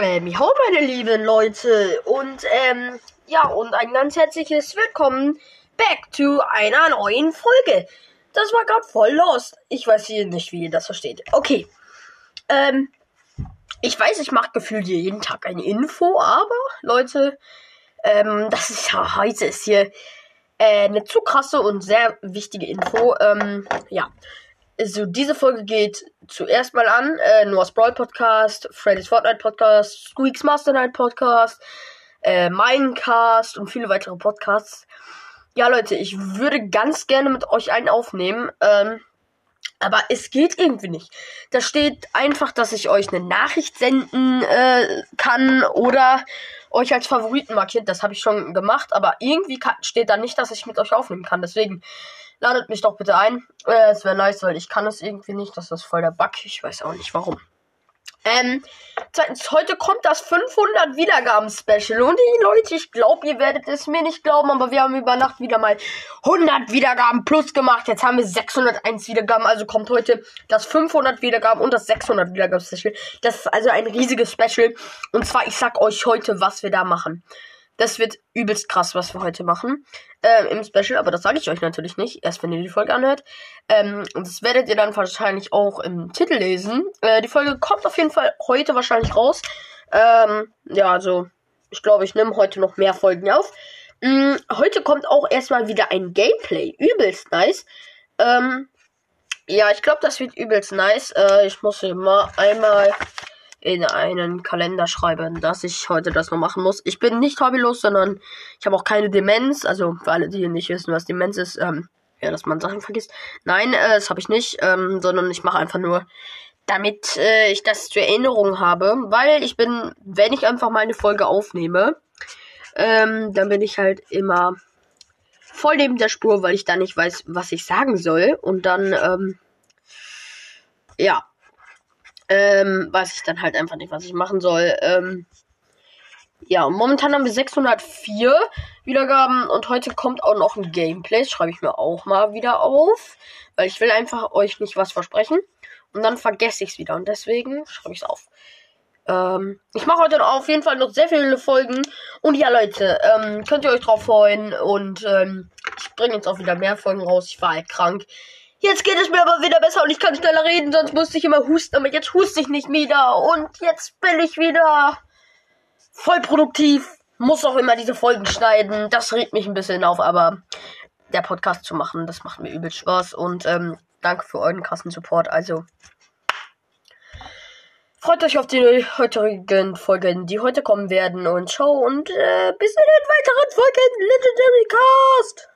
Ähm, ja, meine lieben Leute. Und, ähm, ja, und ein ganz herzliches Willkommen back to einer neuen Folge. Das war gerade voll lost. Ich weiß hier nicht, wie ihr das versteht. Okay. Ähm, ich weiß, ich mache gefühlt hier jeden Tag eine Info, aber, Leute, ähm, das ist ja, heute ist hier äh, eine zu krasse und sehr wichtige Info. Ähm, ja. Also, diese Folge geht zuerst mal an äh, Noah's Brawl Podcast, Freddy's Fortnite Podcast, Squeaks Master Night Podcast, äh, Minecast und viele weitere Podcasts. Ja, Leute, ich würde ganz gerne mit euch einen aufnehmen. Ähm, aber es geht irgendwie nicht. Da steht einfach, dass ich euch eine Nachricht senden äh, kann oder euch als Favoriten markiert. Das habe ich schon gemacht, aber irgendwie steht da nicht, dass ich mit euch aufnehmen kann. Deswegen ladet mich doch bitte ein. Äh, es wäre nice, weil ich kann es irgendwie nicht. Das ist voll der Bug. Ich weiß auch nicht warum. Ähm, zweitens, heute kommt das 500 Wiedergaben-Special. Und die Leute, ich glaube, ihr werdet es mir nicht glauben, aber wir haben über Nacht wieder mal 100 Wiedergaben plus gemacht. Jetzt haben wir 601 Wiedergaben. Also kommt heute das 500 Wiedergaben und das 600 Wiedergaben-Special. Das ist also ein riesiges Special. Und zwar, ich sag euch heute, was wir da machen. Das wird übelst krass, was wir heute machen. Ähm, Im Special, aber das sage ich euch natürlich nicht. Erst wenn ihr die Folge anhört. Ähm, und das werdet ihr dann wahrscheinlich auch im Titel lesen. Äh, die Folge kommt auf jeden Fall heute wahrscheinlich raus. Ähm, ja, also ich glaube, ich nehme heute noch mehr Folgen auf. Ähm, heute kommt auch erstmal wieder ein Gameplay. Übelst nice. Ähm, ja, ich glaube, das wird übelst nice. Äh, ich muss hier mal einmal in einen Kalender schreiben, dass ich heute das noch machen muss. Ich bin nicht hobbylos, sondern ich habe auch keine Demenz. Also für alle, die nicht wissen, was Demenz ist, ähm, ja, dass man Sachen vergisst. Nein, äh, das habe ich nicht, ähm, sondern ich mache einfach nur, damit äh, ich das zur Erinnerung habe, weil ich bin, wenn ich einfach mal eine Folge aufnehme, ähm, dann bin ich halt immer voll neben der Spur, weil ich da nicht weiß, was ich sagen soll. Und dann, ähm, ja, ähm, weiß ich dann halt einfach nicht, was ich machen soll. Ähm, ja, momentan haben wir 604 Wiedergaben und heute kommt auch noch ein Gameplay. Das schreibe ich mir auch mal wieder auf, weil ich will einfach euch nicht was versprechen und dann vergesse ich es wieder und deswegen schreibe ich es auf. Ähm, ich mache heute auf jeden Fall noch sehr viele Folgen und ja, Leute, ähm, könnt ihr euch drauf freuen und ähm, ich bringe jetzt auch wieder mehr Folgen raus. Ich war halt krank. Jetzt geht es mir aber wieder besser und ich kann schneller reden, sonst musste ich immer husten, aber jetzt huste ich nicht wieder und jetzt bin ich wieder voll produktiv. Muss auch immer diese Folgen schneiden. Das regt mich ein bisschen auf, aber der Podcast zu machen, das macht mir übel Spaß und ähm, danke für euren krassen Support. Also freut euch auf die heutigen Folgen, die heute kommen werden und ciao und äh, bis in den weiteren Folgen Legendary Cast.